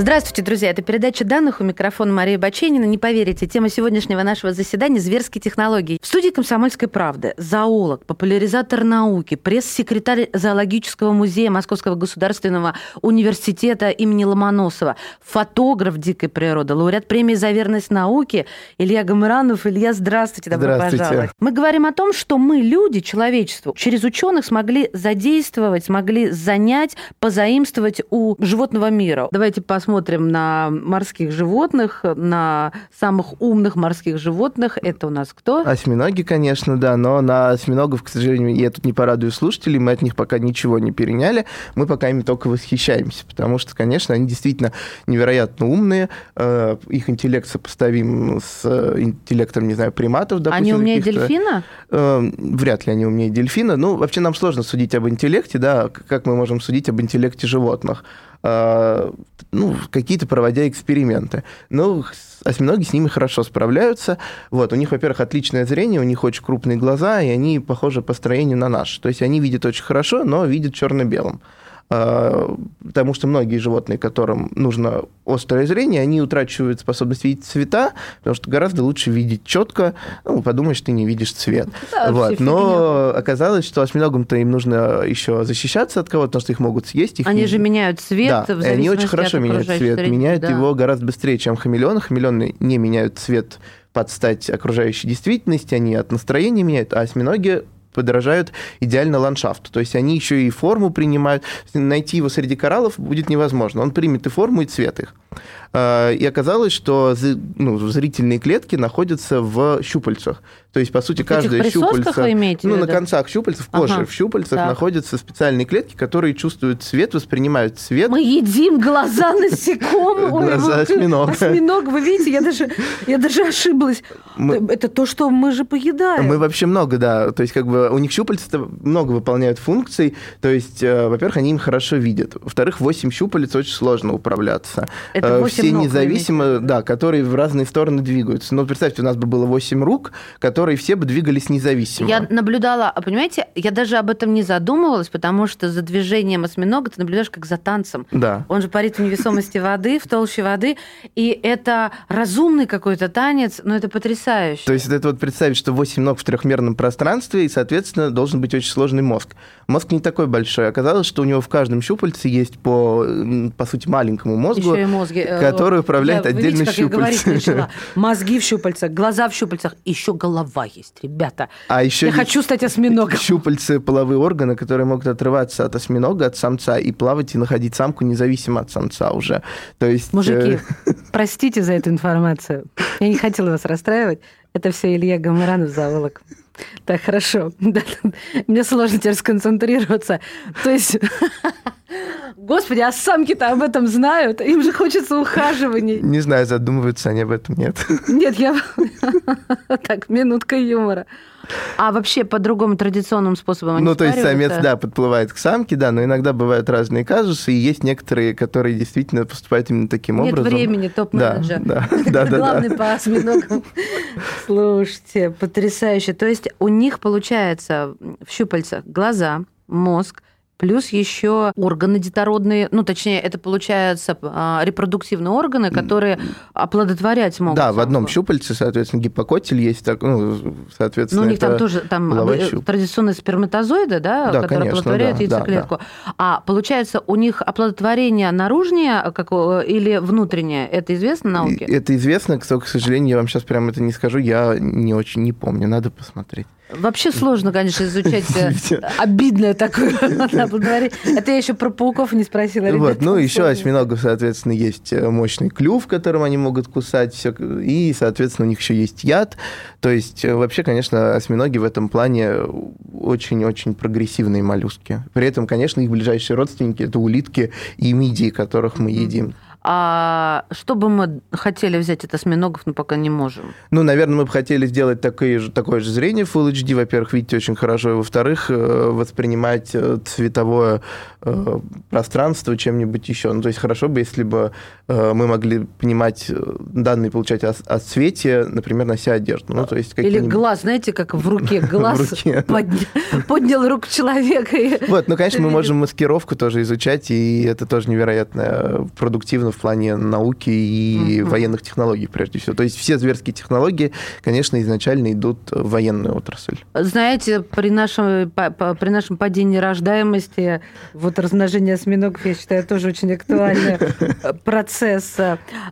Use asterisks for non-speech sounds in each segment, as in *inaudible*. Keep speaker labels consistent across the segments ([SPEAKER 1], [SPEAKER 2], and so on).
[SPEAKER 1] Здравствуйте, друзья. Это передача данных. У микрофона Мария Баченина. Не поверите, тема сегодняшнего нашего заседания – зверские технологии. В студии «Комсомольской правды» зоолог, популяризатор науки, пресс-секретарь Зоологического музея Московского государственного университета имени Ломоносова, фотограф дикой природы, лауреат премии «За верность науке» Илья Гамыранов. Илья, здравствуйте, добро
[SPEAKER 2] здравствуйте.
[SPEAKER 1] пожаловать. Мы говорим о том, что мы, люди, человечество, через ученых смогли задействовать, смогли занять, позаимствовать у животного мира. Давайте посмотрим посмотрим на морских животных, на самых умных морских животных. Это у нас кто?
[SPEAKER 2] Осьминоги, конечно, да, но на осьминогов, к сожалению, я тут не порадую слушателей, мы от них пока ничего не переняли, мы пока ими только восхищаемся, потому что, конечно, они действительно невероятно умные, э, их интеллект сопоставим с интеллектом, не знаю, приматов, допустим.
[SPEAKER 1] Они умнее дельфина?
[SPEAKER 2] Э, вряд ли они умнее дельфина. Ну, вообще нам сложно судить об интеллекте, да, как мы можем судить об интеллекте животных. А, ну, какие-то проводя эксперименты. Но осьминоги с ними хорошо справляются. Вот, у них, во-первых, отличное зрение, у них очень крупные глаза, и они похожи по строению на наш. То есть они видят очень хорошо, но видят черно-белым. А, потому что многие животные, которым нужно острое зрение, они утрачивают способность видеть цвета, потому что гораздо лучше видеть четко. Ну, подумаешь, ты не видишь цвет. Да, вот. Но оказалось, что осьминогам-то им нужно еще защищаться от кого-то, потому что их могут съесть. Их
[SPEAKER 1] они не... же меняют цвет.
[SPEAKER 2] Да, и они очень хорошо меняют цвет. Среды, меняют да. его гораздо быстрее, чем хамелеоны. Хамелеоны не меняют цвет под стать окружающей действительности, они от настроения меняют, а осьминоги подражают идеально ландшафту. То есть они еще и форму принимают. Найти его среди кораллов будет невозможно. Он примет и форму, и цвет их. А, и оказалось, что ну, зрительные клетки находятся в щупальцах. То есть, по сути, каждая щупальца...
[SPEAKER 1] вы имеете
[SPEAKER 2] Ну, на концах щупальцев, позже ага. в щупальцах так. находятся специальные клетки, которые чувствуют цвет, воспринимают цвет.
[SPEAKER 1] Мы едим глаза насекомых. *laughs*
[SPEAKER 2] Глаза осьминога.
[SPEAKER 1] Осьминог, вы видите, я даже, я даже ошиблась. Это то, что мы же поедаем.
[SPEAKER 2] Мы вообще много, да. То есть, как бы у них щупальца много выполняют функций. То есть, э, во-первых, они им хорошо видят. Во-вторых, 8 щупалец очень сложно управляться.
[SPEAKER 1] Это 8
[SPEAKER 2] Все независимо, да, которые в разные стороны двигаются. Но представьте, у нас бы было 8 рук, которые все бы двигались независимо.
[SPEAKER 1] Я наблюдала, а понимаете, я даже об этом не задумывалась, потому что за движением осьминога ты наблюдаешь как за танцем.
[SPEAKER 2] Да.
[SPEAKER 1] Он же парит в невесомости воды, в толще воды, и это разумный какой-то танец, но это потрясающе.
[SPEAKER 2] То есть это вот представить, что 8 ног в трехмерном пространстве, и, соответственно, должен быть очень сложный мозг. Мозг не такой большой. Оказалось, что у него в каждом щупальце есть по, по сути, маленькому мозгу,
[SPEAKER 1] Еще и мозги,
[SPEAKER 2] э, который управляет я, отдельно видите, щупальцем. *laughs*
[SPEAKER 1] Мозги в щупальцах, глаза в щупальцах, еще голова есть, ребята.
[SPEAKER 2] А еще
[SPEAKER 1] Я хочу стать осьминогом. *laughs*
[SPEAKER 2] Щупальцы, половые органы, которые могут отрываться от осьминога, от самца, и плавать и находить самку независимо от самца уже. То есть...
[SPEAKER 1] Мужики, э, *laughs* простите за эту информацию. Я не хотела вас расстраивать. Это все Илья Гамаранов, зоолог. Так, хорошо. *laughs* Мне сложно теперь сконцентрироваться. То есть, *laughs* господи, а самки-то об этом знают? Им же хочется ухаживаний.
[SPEAKER 2] Не знаю, задумываются они об этом, нет. *laughs*
[SPEAKER 1] Нет, я... Так, минутка юмора. А вообще по другому традиционному способу они
[SPEAKER 2] Ну, то есть самец, да, подплывает к самке, да, но иногда бывают разные казусы, и есть некоторые, которые действительно поступают именно таким
[SPEAKER 1] Нет
[SPEAKER 2] образом.
[SPEAKER 1] Нет времени, топ-менеджер.
[SPEAKER 2] Да, да, да.
[SPEAKER 1] Главный по осьминогам. Слушайте, потрясающе. То есть у них получается в щупальцах глаза, мозг, плюс еще органы детородные, ну, точнее, это получается а, репродуктивные органы, которые оплодотворять могут.
[SPEAKER 2] Да, в одном щупальце, соответственно, гипокотель есть, так, ну, соответственно,
[SPEAKER 1] Ну, у них там тоже там традиционные сперматозоиды, да,
[SPEAKER 2] да
[SPEAKER 1] которые конечно, оплодотворяют да, яйцеклетку. Да, да. А получается, у них оплодотворение наружнее как, или внутреннее? Это известно науке?
[SPEAKER 2] Это известно, к сожалению, я вам сейчас прямо это не скажу, я не очень не помню, надо посмотреть.
[SPEAKER 1] Вообще сложно, конечно, изучать э, обидное такое *laughs* Это я еще про пауков не спросила.
[SPEAKER 2] Вот, ну, еще осьминогов, соответственно, есть э, мощный клюв, которым они могут кусать, и, соответственно, у них еще есть яд. То есть, э, вообще, конечно, осьминоги в этом плане очень-очень прогрессивные моллюски. При этом, конечно, их ближайшие родственники – это улитки и мидии, которых мы едим.
[SPEAKER 1] А что бы мы хотели взять от осьминогов, но пока не можем?
[SPEAKER 2] Ну, наверное, мы бы хотели сделать такое же, такое же зрение Full HD. Во-первых, видите очень хорошо. И, во-вторых, э, воспринимать э, цветовое э, пространство чем-нибудь еще. Ну, то есть хорошо бы, если бы мы могли понимать данные, получать о, о цвете, например, нося одежду. Ну, то есть
[SPEAKER 1] Или глаз, знаете, как в руке *laughs* глаз *laughs* поднял руку человека.
[SPEAKER 2] Вот, ну, конечно, мы можем маскировку тоже изучать, и это тоже невероятно продуктивно в плане науки и военных технологий, прежде всего. То есть все зверские технологии, конечно, изначально идут в военную отрасль.
[SPEAKER 1] Знаете, при нашем, при нашем падении рождаемости, вот размножение осьминогов, я считаю, тоже очень актуальный *laughs* процесс.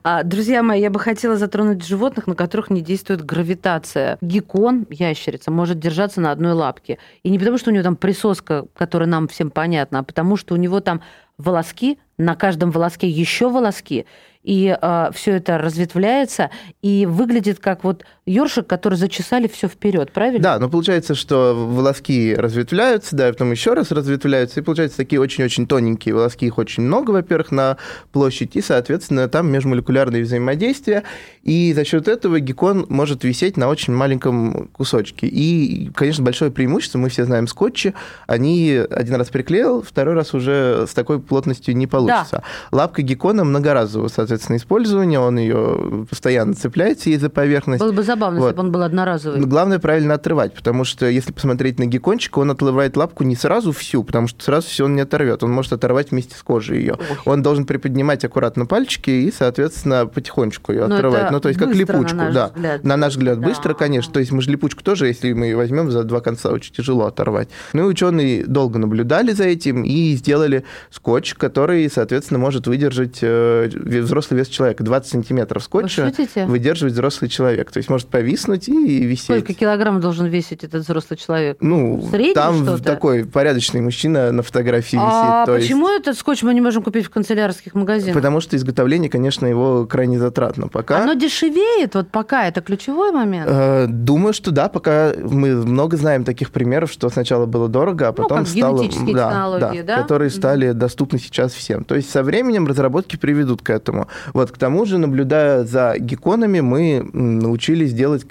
[SPEAKER 1] А, друзья мои, я бы хотела затронуть животных, на которых не действует гравитация. Геккон, ящерица, может держаться на одной лапке. И не потому, что у него там присоска, которая нам всем понятна, а потому, что у него там волоски, на каждом волоске еще волоски, и э, а, все это разветвляется и выглядит как вот ёршик, который зачесали все вперед, правильно?
[SPEAKER 2] Да, но получается, что волоски разветвляются, да, и потом еще раз разветвляются, и получается такие очень-очень тоненькие волоски, их очень много, во-первых, на площадь, и, соответственно, там межмолекулярные взаимодействия, и за счет этого геккон может висеть на очень маленьком кусочке. И, конечно, большое преимущество, мы все знаем скотчи, они один раз приклеил, второй раз уже с такой плотностью не получится. Да. Лапка геккона многоразового, соответственно, соответственно, использования, он ее постоянно цепляется ей за поверхность.
[SPEAKER 1] Было бы забавно, вот. если бы он был одноразовый.
[SPEAKER 2] Но главное правильно отрывать, потому что если посмотреть на геккончика, он отрывает лапку не сразу всю, потому что сразу все он не оторвет. Он может оторвать вместе с кожей ее. Ой. Он должен приподнимать аккуратно пальчики и, соответственно, потихонечку ее отрывать. Ну, то есть как липучку, на да. Взгляд. На наш взгляд, да. быстро, конечно. То есть мы же липучку тоже, если мы ее возьмем за два конца, очень тяжело оторвать. Ну и ученые долго наблюдали за этим и сделали скотч, который, соответственно, может выдержать э, взрослый взрослый вес человека. 20 сантиметров скотча выдерживает взрослый человек. То есть может повиснуть и висеть.
[SPEAKER 1] Сколько килограмм должен весить этот взрослый человек?
[SPEAKER 2] Ну, Средний там такой порядочный мужчина на фотографии
[SPEAKER 1] а висит. А почему есть... этот скотч мы не можем купить в канцелярских магазинах?
[SPEAKER 2] Потому что изготовление, конечно, его крайне затратно. Пока...
[SPEAKER 1] Оно дешевеет, вот пока, это ключевой момент?
[SPEAKER 2] Э, думаю, что да, пока мы много знаем таких примеров, что сначала было дорого, а ну, потом ну, стало...
[SPEAKER 1] Да, да, да?
[SPEAKER 2] Которые стали доступны сейчас всем. То есть со временем разработки приведут к этому. Вот, к тому же, наблюдая за гекконами, мы научились делать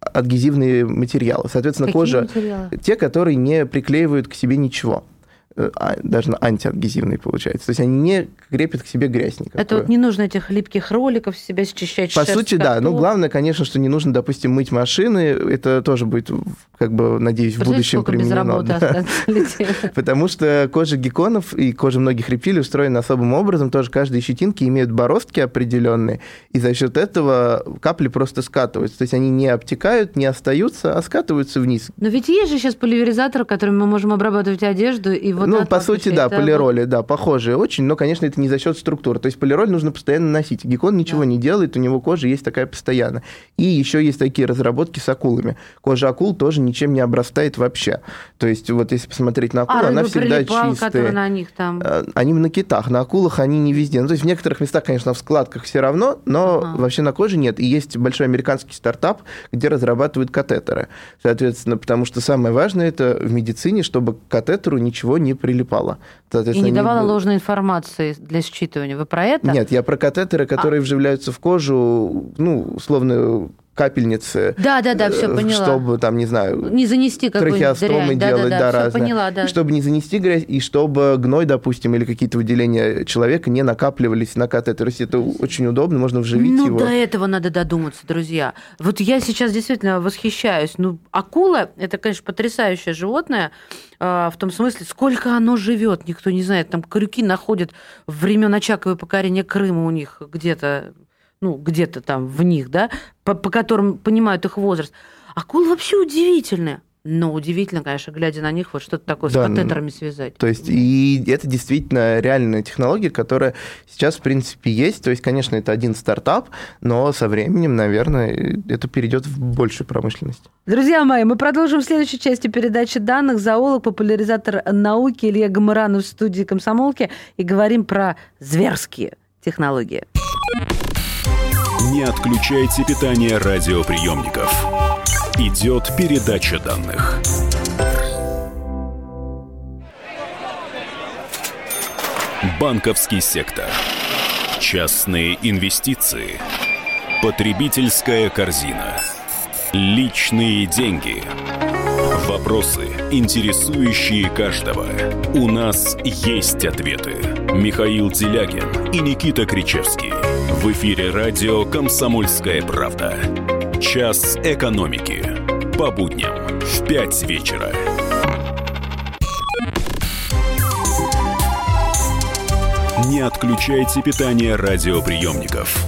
[SPEAKER 2] адгезивные материалы. Соответственно, Какие кожа... Материалы? Те, которые не приклеивают к себе ничего. Э, а, даже антиадгезивные получается. То есть они не крепят к себе грязь никакую.
[SPEAKER 1] Это вот не нужно этих липких роликов себя счищать.
[SPEAKER 2] По сути, да. Ну, главное, конечно, что не нужно, допустим, мыть машины. Это тоже будет, как бы, надеюсь, в будущем применено. Да. *laughs* Потому что кожа гекконов и кожа многих рептилий устроена особым образом. Тоже каждые щетинки имеют бороздки определенные. И за счет этого капли просто скатываются. То есть они не обтекают, не остаются, а скатываются вниз.
[SPEAKER 1] Но ведь есть же сейчас поливеризатор, которым мы можем обрабатывать одежду, и вот
[SPEAKER 2] ну, по сути, да, полироли, да, похожие очень, но, конечно, это не за счет структуры. То есть полироль нужно постоянно носить. Геккон ничего не делает, у него кожа есть такая постоянно. И еще есть такие разработки с акулами. Кожа акул тоже ничем не обрастает вообще. То есть вот если посмотреть на акулу, а, она всегда чистая.
[SPEAKER 1] на них там?
[SPEAKER 2] А, они на китах, на акулах они не везде. Ну, то есть в некоторых местах, конечно, в складках все равно, но ага. вообще на коже нет. И есть большой американский стартап, где разрабатывают катетеры. Соответственно, потому что самое важное это в медицине, чтобы к катетеру ничего не прилипало.
[SPEAKER 1] И не давала не... ложной информации для считывания. Вы про это?
[SPEAKER 2] Нет, я про катетеры, которые а... вживляются в кожу, ну, условно, капельницы.
[SPEAKER 1] Да, да, да, все э, поняла.
[SPEAKER 2] Чтобы там, не знаю,
[SPEAKER 1] не занести
[SPEAKER 2] трахеостомы
[SPEAKER 1] дрянь.
[SPEAKER 2] делать,
[SPEAKER 1] да,
[SPEAKER 2] да, да,
[SPEAKER 1] разные. Поняла, да.
[SPEAKER 2] И чтобы не занести грязь, и чтобы гной, допустим, или какие-то выделения человека не накапливались на катетер. То есть это очень удобно, можно вживить
[SPEAKER 1] ну,
[SPEAKER 2] его.
[SPEAKER 1] до этого надо додуматься, друзья. Вот я сейчас действительно восхищаюсь. Ну, акула – это, конечно, потрясающее животное, а, в том смысле, сколько оно живет, никто не знает. Там крюки находят времен Очаковой покорения Крыма у них где-то ну, где-то там в них, да, по, по которым понимают их возраст. Акулы вообще удивительные. Но удивительно, конечно, глядя на них, вот что-то такое да, с катетерами связать.
[SPEAKER 2] То есть, и это действительно реальная технология, которая сейчас, в принципе, есть. То есть, конечно, это один стартап, но со временем, наверное, это перейдет в большую промышленность.
[SPEAKER 1] Друзья мои, мы продолжим в следующей части передачи данных. Зоолог, популяризатор науки Илья Гамаранов в студии «Комсомолки» и говорим про зверские технологии.
[SPEAKER 3] Не отключайте питание радиоприемников. Идет передача данных. Банковский сектор. Частные инвестиции. Потребительская корзина. Личные деньги. Вопросы, интересующие каждого. У нас есть ответы. Михаил Делягин и Никита Кричевский. В эфире радио «Комсомольская правда». Час экономики. По будням в 5 вечера. Не отключайте питание радиоприемников.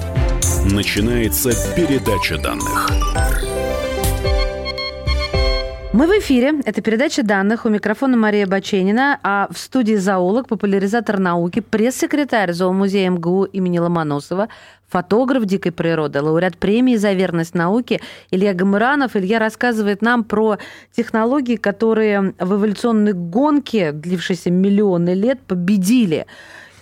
[SPEAKER 3] Начинается передача данных.
[SPEAKER 1] Мы в эфире. Это передача данных. У микрофона Мария Баченина, а в студии зоолог, популяризатор науки, пресс-секретарь зоомузея МГУ имени Ломоносова, фотограф дикой природы, лауреат премии за верность науке Илья Гамыранов. Илья рассказывает нам про технологии, которые в эволюционной гонке, длившейся миллионы лет, победили.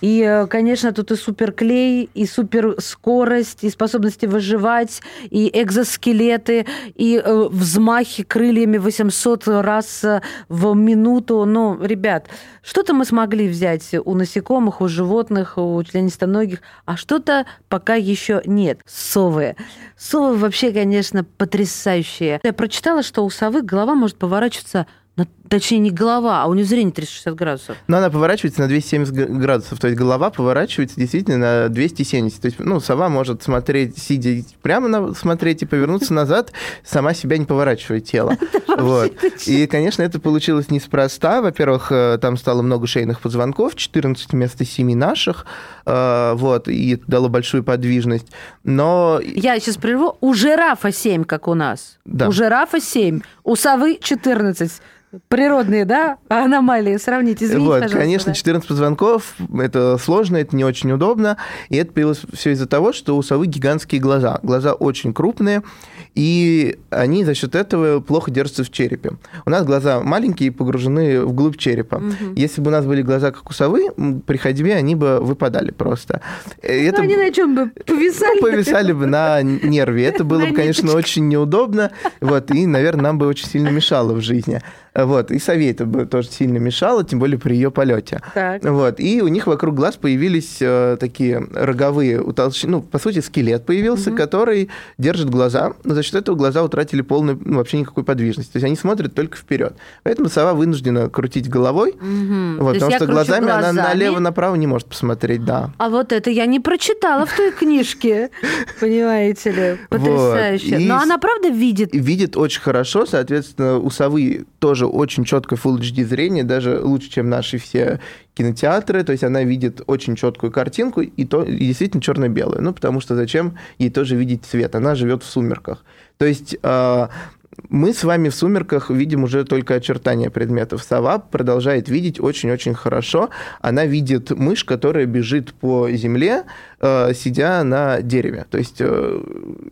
[SPEAKER 1] И, э, конечно, тут и суперклей, и суперскорость, и способности выживать, и экзоскелеты, и э, взмахи крыльями 800 раз э, в минуту. Ну, ребят, что-то мы смогли взять у насекомых, у животных, у членистоногих, а что-то пока еще нет. Совы. Совы вообще, конечно, потрясающие. Я прочитала, что у совы голова может поворачиваться ну, точнее, не голова, а у нее зрение 360 градусов.
[SPEAKER 2] Но она поворачивается на 270 градусов. То есть голова поворачивается действительно на 270. То есть, ну, сова может смотреть, сидя прямо на, смотреть и повернуться назад, сама себя не поворачивая тело. *laughs* Вот. И, конечно, это получилось неспроста. Во-первых, э, там стало много шейных позвонков, 14 вместо 7 наших. Э, вот. И это дало большую подвижность. Но...
[SPEAKER 1] Я сейчас прерву. У жирафа 7, как у нас.
[SPEAKER 2] Да.
[SPEAKER 1] У жирафа 7. У совы 14 природные, да, аномалии сравнить. Извините,
[SPEAKER 2] вот,
[SPEAKER 1] пожалуйста.
[SPEAKER 2] Конечно, 14 позвонков, это сложно, это не очень удобно, и это появилось все из-за того, что у совы гигантские глаза. Глаза очень крупные, и они за счет этого плохо держатся в черепе. У нас глаза маленькие и погружены вглубь черепа.
[SPEAKER 1] Мгм.
[SPEAKER 2] Если бы у нас были глаза, как у совы, при ходьбе они бы выпадали просто. И
[SPEAKER 1] Ну, они на чем бы *laughs* повисали?
[SPEAKER 2] ну, повисали бы на нерве. Это было бы, конечно, очень неудобно. Вот, и, наверное, нам бы очень сильно мешало в жизни. Вот, и сове это бы тоже сильно мешало, тем более при ее полете.
[SPEAKER 1] Так.
[SPEAKER 2] Вот, и у них вокруг глаз появились э, такие роговые утолщения, ну, по сути, скелет появился, который держит глаза, но за счет этого глаза утратили полную, ну, вообще никакой подвижности. То есть они смотрят только вперед. Поэтому сова вынуждена крутить головой.
[SPEAKER 1] То
[SPEAKER 2] вот, потому что
[SPEAKER 1] кручу
[SPEAKER 2] глазами, она
[SPEAKER 1] глазами.
[SPEAKER 2] налево-направо не может посмотреть, да.
[SPEAKER 1] А вот это я не прочитала в той книжке, *laughs* понимаете ли. Потрясающе. Но она правда видит?
[SPEAKER 2] Видит очень хорошо, соответственно, у совы тоже очень четкое Full HD зрение, даже лучше, чем наши все кинотеатры, то есть она видит очень четкую картинку и, то, и действительно черно-белую, ну потому что зачем ей тоже видеть цвет, она живет в сумерках. То есть а, мы с вами в сумерках видим уже только очертания предметов. Сова продолжает видеть очень-очень хорошо. Она видит мышь, которая бежит по земле, э, сидя на дереве. То есть э,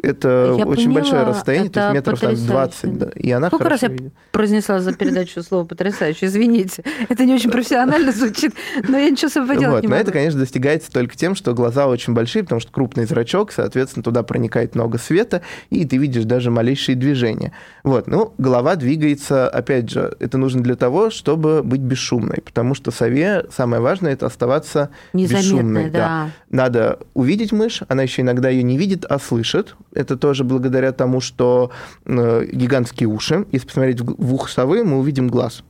[SPEAKER 2] это
[SPEAKER 1] Я
[SPEAKER 2] очень
[SPEAKER 1] поняла,
[SPEAKER 2] большое расстояние, то есть метров там,
[SPEAKER 1] потрясающе.
[SPEAKER 2] 20. да, и она
[SPEAKER 1] Сколько раз
[SPEAKER 2] хорошо
[SPEAKER 1] я
[SPEAKER 2] видит.
[SPEAKER 1] произнесла за передачу слово потрясающе? Извините. Это не очень профессионально звучит, но я ничего с собой поделать
[SPEAKER 2] Вот,
[SPEAKER 1] не
[SPEAKER 2] но
[SPEAKER 1] могу.
[SPEAKER 2] это, конечно, достигается только тем, что глаза очень большие, потому что крупный зрачок, соответственно, туда проникает много света, и ты видишь даже малейшие движения. Вот, ну, голова двигается, опять же, это нужно для того, чтобы быть бесшумной, потому что сове самое важное это оставаться бесшумной.
[SPEAKER 1] да.
[SPEAKER 2] Надо увидеть мышь, она еще иногда ее не видит, а слышит. Это тоже благодаря тому, что э, гигантские уши. Если посмотреть в ухо совы, мы увидим глаз.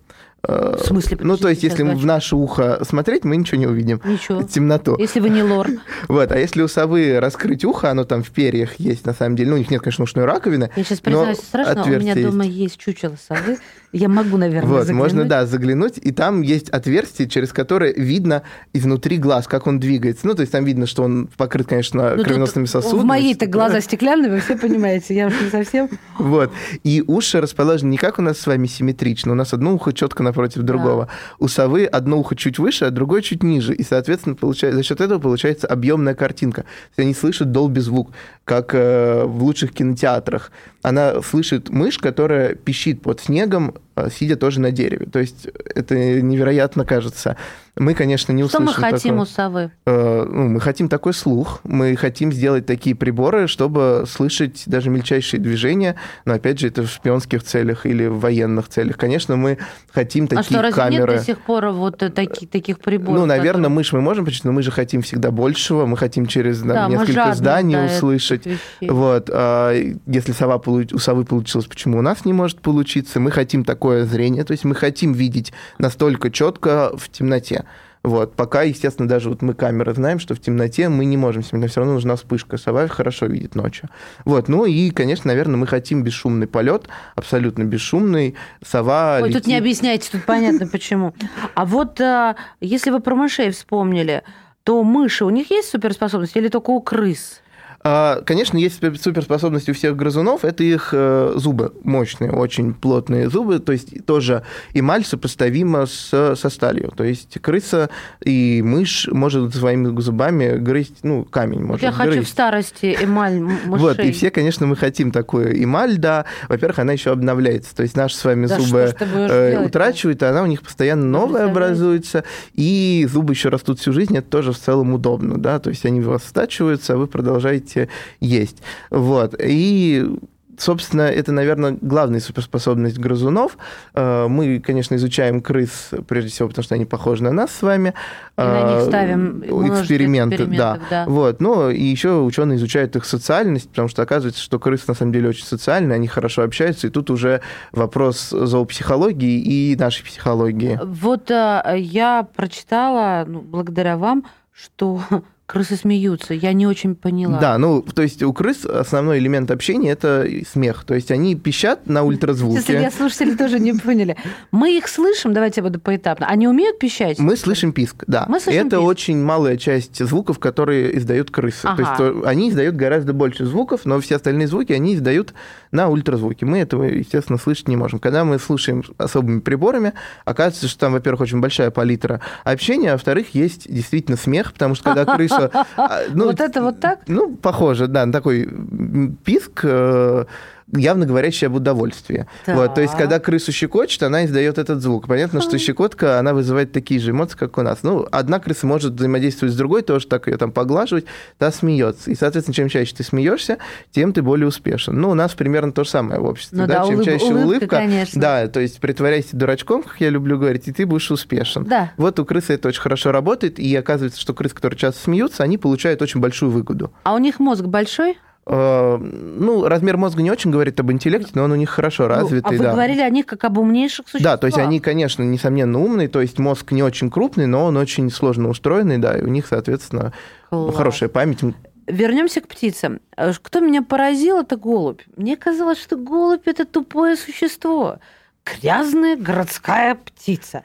[SPEAKER 2] Э,
[SPEAKER 1] В смысле?
[SPEAKER 2] Ну, то есть, если в наше ухо смотреть, мы ничего не увидим.
[SPEAKER 1] Ничего. *laughs*
[SPEAKER 2] Темноту.
[SPEAKER 1] Если вы не лор. *laughs*
[SPEAKER 2] Вот, а если у совы раскрыть ухо, оно там в перьях есть, на самом деле, ну, у них нет, конечно, ушной раковины.
[SPEAKER 1] Я сейчас
[SPEAKER 2] но
[SPEAKER 1] признаюсь, страшно, у меня дома
[SPEAKER 2] есть.
[SPEAKER 1] чучело совы. Я могу, наверное,
[SPEAKER 2] Вот,
[SPEAKER 1] заглянуть.
[SPEAKER 2] можно, да, заглянуть, и там есть отверстие, через которое видно изнутри глаз, как он двигается. Ну, то есть там видно, что он покрыт, конечно,
[SPEAKER 1] Ну, тут
[SPEAKER 2] кровеносными сосудами.
[SPEAKER 1] В мои-то глаза стеклянные, вы все понимаете, я уж не совсем... *laughs*
[SPEAKER 2] Вот. И уши расположены не как у нас с вами симметрично. У нас одно ухо четко напротив другого. У совы одно ухо чуть выше, а другое чуть ниже. И, соответственно, получается, за счет этого получается объемная картинка. То есть они слышат долби звук, как э, в лучших кинотеатрах. Она слышит мышь, которая пищит под снегом э, сидя тоже на дереве. То есть это невероятно кажется. Мы, конечно, не
[SPEAKER 1] Что
[SPEAKER 2] услышим
[SPEAKER 1] мы хотим
[SPEAKER 2] такое.
[SPEAKER 1] у совы?
[SPEAKER 2] Э, ну, мы хотим такой слух, мы хотим сделать такие приборы, чтобы слышать даже мельчайшие движения, но опять же это в шпионских целях или в военных целях. Конечно, мы хотим
[SPEAKER 1] А
[SPEAKER 2] такие
[SPEAKER 1] что, разве
[SPEAKER 2] камеры.
[SPEAKER 1] нет до сих пор вот э, таки- таких приборов?
[SPEAKER 2] Ну, наверное,
[SPEAKER 1] которые-
[SPEAKER 2] мы же мы можем но мы же хотим всегда большего, мы хотим через там,
[SPEAKER 1] Да,
[SPEAKER 2] несколько
[SPEAKER 1] жадные
[SPEAKER 2] зданий
[SPEAKER 1] этих
[SPEAKER 2] услышать. Вот, а если сова получ- у совы получилось, почему у нас не может получиться? Мы хотим такое зрение, то есть мы хотим видеть настолько четко в темноте. Вот, пока, естественно, даже вот мы камеры знаем, что в темноте мы не можем но все равно нужна вспышка. Сова хорошо видит ночью. Вот, ну и, конечно, наверное, мы хотим бесшумный полет, абсолютно бесшумный. Сова
[SPEAKER 1] Ой, тут не
[SPEAKER 2] летит-
[SPEAKER 1] объясняйте, тут понятно почему. А вот а, если вы про мышей вспомнили, то мыши, у них есть суперспособности или только у крыс?
[SPEAKER 2] А, Конечно, есть супер- суперспособность у всех грызунов, это их э, зубы, мощные, очень плотные зубы, то есть тоже эмаль сопоставима с, со сталью, то есть крыса и мышь может своими зубами грызть, ну, камень может
[SPEAKER 1] я хочу в
[SPEAKER 2] грызть.
[SPEAKER 1] старости эмаль *laughs* мышей.
[SPEAKER 2] Вот, и все, конечно, мы хотим такую эмаль, да. Во-первых, она еще обновляется. То есть наши с вами
[SPEAKER 1] Да
[SPEAKER 2] зубы э, утрачивают, а она у них постоянно новая образуется. И зубы еще растут всю жизнь, это тоже в целом удобно, да. То есть они у вас стачиваются, а вы продолжаете есть. Вот. И Собственно, это, наверное, главная суперспособность грызунов. Э, Мы, конечно, изучаем крыс, прежде всего, потому что они похожи на нас с вами.
[SPEAKER 1] И на них
[SPEAKER 2] Э,
[SPEAKER 1] ставим
[SPEAKER 2] эксперименты, да.
[SPEAKER 1] да.
[SPEAKER 2] Вот, ну и еще ученые изучают их социальность, потому что оказывается, что крысы на самом деле очень социальные, они хорошо общаются, и тут уже вопрос зоопсихологии и нашей психологии.
[SPEAKER 1] Вот а, я прочитала, ну, благодаря вам, что крысы смеются. Я не очень поняла.
[SPEAKER 2] Да, ну, то есть у крыс основной элемент общения – это смех. То есть они пищат на ультразвуке.
[SPEAKER 1] я слушатели тоже не поняли. Мы их слышим, давайте я буду поэтапно. Они умеют пищать?
[SPEAKER 2] Мы слышим писк, да.
[SPEAKER 1] Мы слышим
[SPEAKER 2] это
[SPEAKER 1] писк.
[SPEAKER 2] очень малая часть звуков, которые издают крысы. То есть
[SPEAKER 1] Ага.
[SPEAKER 2] то- они издают гораздо больше звуков, но все остальные звуки они издают на ультразвуке. Мы этого, естественно, слышать не можем. Когда мы слушаем особыми приборами, оказывается, что там, во-первых, очень большая палитра общения, а во-вторых, есть действительно смех, потому что когда *laughs* крыса... а, ну,
[SPEAKER 1] Вот это вот так?
[SPEAKER 2] Ну, похоже, да, на такой писк, э, явно говорящий об удовольствии. Вот, то есть, когда крысу щекочет, она издает этот звук. Понятно, что щекотка, она вызывает такие же эмоции, как у нас. Ну, одна крыса может взаимодействовать с другой, тоже так ее там поглаживать, та смеется. И, соответственно, чем чаще ты смеешься, тем ты более успешен. Ну, у нас примерно то же самое в обществе.
[SPEAKER 1] Ну
[SPEAKER 2] да?
[SPEAKER 1] да,
[SPEAKER 2] чем
[SPEAKER 1] улыб-
[SPEAKER 2] чаще
[SPEAKER 1] улыбка,
[SPEAKER 2] улыбка,
[SPEAKER 1] конечно.
[SPEAKER 2] да, то есть притворяйся дурачком, как я люблю говорить, и ты будешь успешен.
[SPEAKER 1] Да.
[SPEAKER 2] Вот у крысы это очень хорошо работает, и оказывается, что крысы, которые часто смеются, они получают очень большую выгоду.
[SPEAKER 1] А у них мозг большой?
[SPEAKER 2] Э, Ну, размер мозга не очень говорит об интеллекте, но он у них хорошо
[SPEAKER 1] Ну,
[SPEAKER 2] развитый,
[SPEAKER 1] а вы
[SPEAKER 2] да.
[SPEAKER 1] говорили о них как об умнейших существах.
[SPEAKER 2] Да, то есть они, конечно, несомненно умные, то есть мозг не очень крупный, но он очень сложно устроенный, да, и у них, соответственно,
[SPEAKER 1] Класс.
[SPEAKER 2] хорошая память.
[SPEAKER 1] Вернемся к птицам. Э, Кто меня поразил, это голубь. Мне казалось, что голубь это тупое существо. Грязная городская птица.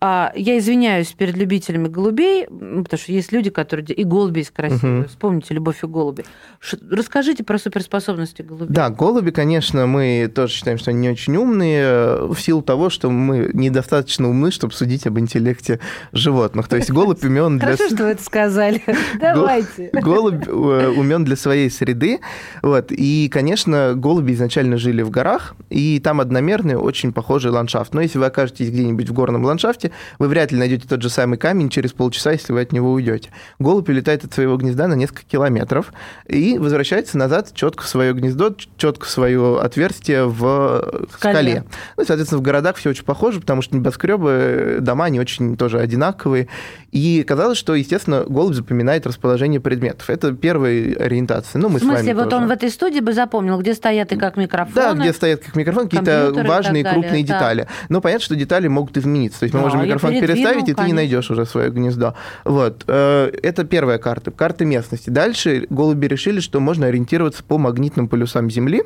[SPEAKER 1] А, я извиняюсь перед любителями голубей, потому что есть люди, которые... И голуби есть красивые.
[SPEAKER 2] Мгм.
[SPEAKER 1] Вспомните «Любовь и голуби». Ш- Расскажите про суперспособности голубей.
[SPEAKER 2] Да, голуби, конечно, мы тоже считаем, что они не очень умные, э, в силу того, что мы недостаточно умны, чтобы судить об интеллекте животных. То есть голубь *laughs* умен для...
[SPEAKER 1] Хорошо, что вы это сказали. *laughs* Давайте.
[SPEAKER 2] Голубь э, умен для своей среды. Вот. И, конечно, голуби изначально жили в горах, и там одномерный, очень похожий ландшафт. Но если вы окажетесь где-нибудь в горном ландшафте, вы вряд ли найдете тот же самый камень через полчаса, если вы от него уйдете. Голубь улетает от своего гнезда на несколько километров и возвращается назад четко в свое гнездо, четко в свое отверстие в
[SPEAKER 1] скале.
[SPEAKER 2] скале. Ну, и, соответственно, в городах все очень похоже, потому что небоскребы, дома, они очень тоже одинаковые. И казалось, что, естественно, голубь запоминает расположение предметов. Это первая ориентация. Ну, мы
[SPEAKER 1] В смысле,
[SPEAKER 2] с вами
[SPEAKER 1] вот
[SPEAKER 2] тоже.
[SPEAKER 1] он в этой студии бы запомнил, где стоят и как микрофоны.
[SPEAKER 2] Да, где стоят как микрофон, какие-то важные
[SPEAKER 1] так
[SPEAKER 2] крупные
[SPEAKER 1] да.
[SPEAKER 2] детали. Но понятно, что детали могут измениться. То есть мы
[SPEAKER 1] Да,
[SPEAKER 2] можем микрофон переставить, и ты не найдешь уже свое гнездо. Вот. Э, Это первая карта. Карта местности. Дальше голуби решили, что можно ориентироваться по магнитным полюсам Земли.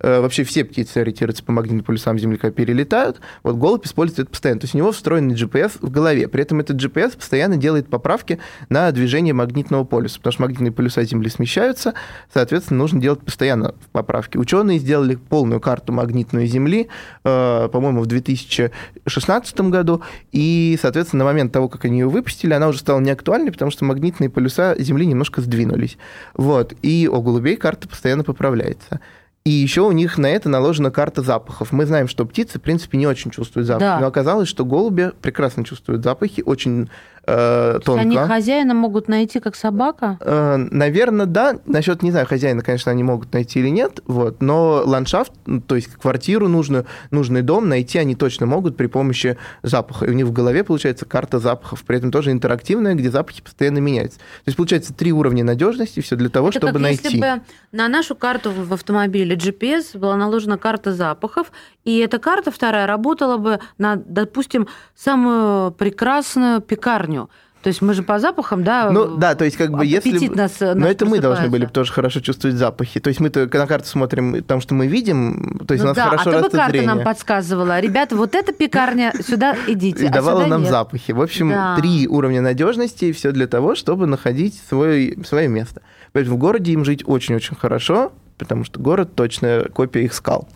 [SPEAKER 2] Э, Вообще все птицы ориентируются по магнитным полюсам Земли, когда перелетают. Вот голубь использует это постоянно. То есть у него встроенный GPS в голове. При этом этот GPS постоянно делает поправки на движение магнитного полюса, потому что магнитные полюса Земли смещаются, соответственно, нужно делать постоянно поправки. Ученые сделали полную карту магнитной Земли, э, по-моему, в 2016 году, и, соответственно, на момент того, как они ее выпустили, она уже стала неактуальной, потому что магнитные полюса Земли немножко сдвинулись. Вот. И у голубей карта постоянно поправляется. И еще у них на это наложена карта запахов. Мы знаем, что птицы, в принципе, не очень чувствуют запахи. Да. Но оказалось, что голуби прекрасно чувствуют запахи, очень э, тонко.
[SPEAKER 1] Они хозяина могут найти как собака?
[SPEAKER 2] Э, наверное, да. Насчет, не знаю, хозяина, конечно, они могут найти или нет, вот. но ландшафт, ну, то есть квартиру нужную, нужный дом найти они точно могут при помощи запаха. И у них в голове получается карта запахов, при этом тоже интерактивная, где запахи постоянно меняются. То есть получается три уровня надежности, все для того,
[SPEAKER 1] Это
[SPEAKER 2] чтобы
[SPEAKER 1] как
[SPEAKER 2] найти.
[SPEAKER 1] Если бы на нашу карту в автомобиле GPS была наложена карта запахов, и эта карта вторая работала бы на, допустим, самую прекрасную пекарню. То есть мы же по запахам, да?
[SPEAKER 2] Ну да, то есть как бы если...
[SPEAKER 1] Нас,
[SPEAKER 2] но это мы должны были тоже хорошо чувствовать запахи. То есть мы-то на карту смотрим, потому что мы видим, то есть
[SPEAKER 1] ну,
[SPEAKER 2] у нас
[SPEAKER 1] да,
[SPEAKER 2] хорошо
[SPEAKER 1] а
[SPEAKER 2] растет
[SPEAKER 1] карта
[SPEAKER 2] зрение.
[SPEAKER 1] нам подсказывала, ребята, вот эта пекарня, сюда идите.
[SPEAKER 2] И
[SPEAKER 1] а
[SPEAKER 2] давала нам
[SPEAKER 1] нет.
[SPEAKER 2] запахи. В общем,
[SPEAKER 1] Да.
[SPEAKER 2] три уровня надежности, и все для того, чтобы находить свой, свое место. Поэтому в городе им жить очень-очень хорошо, потому что город точная копия их скал.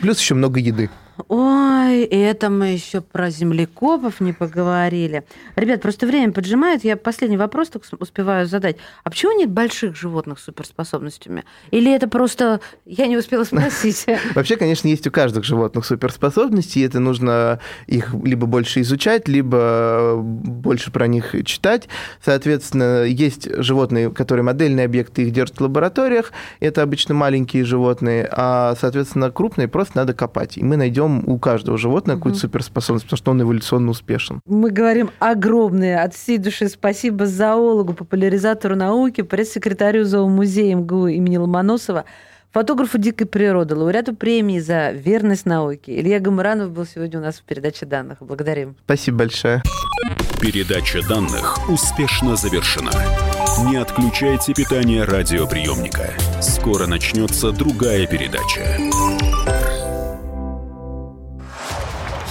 [SPEAKER 2] Плюс еще много еды.
[SPEAKER 1] Ой, и это мы еще про землекопов не поговорили. Ребят, просто время поджимает. Я последний вопрос только успеваю задать. А почему нет больших животных с суперспособностями? Или это просто... Я не успела спросить. *laughs*
[SPEAKER 2] Вообще, конечно, есть у каждых животных суперспособности, и это нужно их либо больше изучать, либо больше про них читать. Соответственно, есть животные, которые модельные объекты, их держат в лабораториях. Это обычно маленькие животные, а, соответственно, крупные просто надо копать. И мы найдем у каждого животного какую-то суперспособность, потому что он эволюционно успешен.
[SPEAKER 1] Мы говорим огромное от всей души спасибо зоологу, популяризатору науки, пресс-секретарю зоомузея МГУ имени Ломоносова, фотографу дикой природы, лауреату премии за верность науке. Илья Гамаранов был сегодня у нас в передаче данных. Благодарим.
[SPEAKER 2] Спасибо большое.
[SPEAKER 3] Передача данных успешно завершена. Не отключайте питание радиоприемника. Скоро начнется другая передача.